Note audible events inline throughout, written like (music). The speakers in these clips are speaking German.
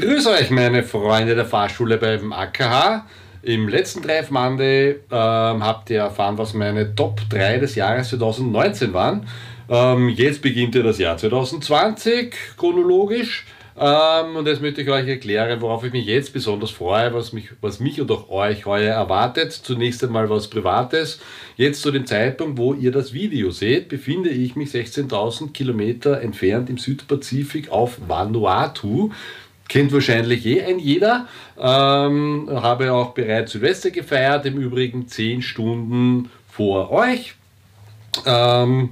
Grüß euch, meine Freunde der Fahrschule beim AKH. Im letzten Drive Monday ähm, habt ihr erfahren, was meine Top 3 des Jahres 2019 waren. Ähm, jetzt beginnt ja das Jahr 2020, chronologisch. Ähm, und jetzt möchte ich euch erklären, worauf ich mich jetzt besonders freue, was mich, was mich und auch euch heuer erwartet. Zunächst einmal was Privates. Jetzt zu dem Zeitpunkt, wo ihr das Video seht, befinde ich mich 16.000 Kilometer entfernt im Südpazifik auf Vanuatu kennt wahrscheinlich eh ein jeder. Ähm, habe auch bereits Silvester gefeiert, im Übrigen 10 Stunden vor euch. Ähm,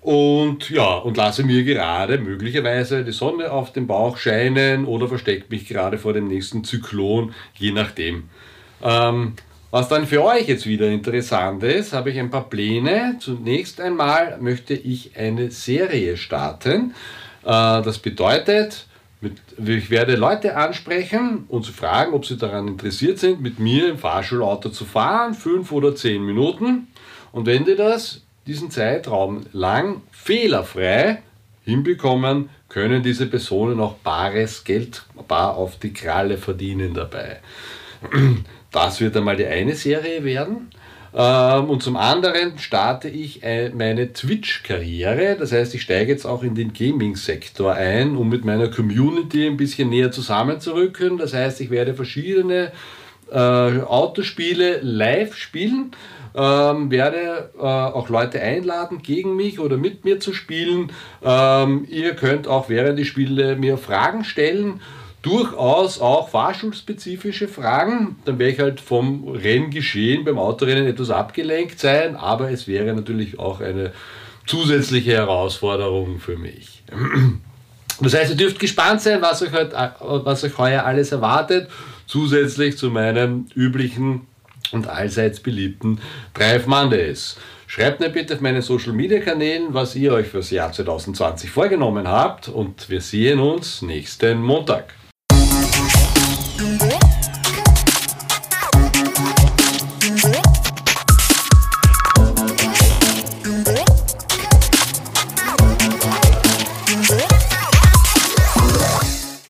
und ja, und lasse mir gerade möglicherweise die Sonne auf den Bauch scheinen oder versteckt mich gerade vor dem nächsten Zyklon, je nachdem. Ähm, was dann für euch jetzt wieder interessant ist, habe ich ein paar Pläne. Zunächst einmal möchte ich eine Serie starten. Äh, das bedeutet, mit, ich werde Leute ansprechen und sie fragen, ob sie daran interessiert sind, mit mir im Fahrschulauto zu fahren, fünf oder zehn Minuten. Und wenn die das diesen Zeitraum lang fehlerfrei hinbekommen, können diese Personen auch bares Geld bar auf die Kralle verdienen dabei. (clears throat) Das wird einmal die eine Serie werden. Ähm, und zum anderen starte ich äh, meine Twitch-Karriere. Das heißt, ich steige jetzt auch in den Gaming-Sektor ein, um mit meiner Community ein bisschen näher zusammenzurücken. Das heißt, ich werde verschiedene äh, Autospiele live spielen. Ähm, werde äh, auch Leute einladen, gegen mich oder mit mir zu spielen. Ähm, ihr könnt auch während die Spiele mir Fragen stellen durchaus auch fahrschulspezifische Fragen. Dann wäre ich halt vom Renngeschehen beim Autorennen etwas abgelenkt sein, aber es wäre natürlich auch eine zusätzliche Herausforderung für mich. (clears throat) Das heißt, ihr dürft gespannt sein, was euch, heute, was euch heuer alles erwartet, zusätzlich zu meinem üblichen und allseits beliebten Drive Mondays. Schreibt mir bitte auf meinen Social Media Kanälen, was ihr euch fürs Jahr 2020 vorgenommen habt und wir sehen uns nächsten Montag.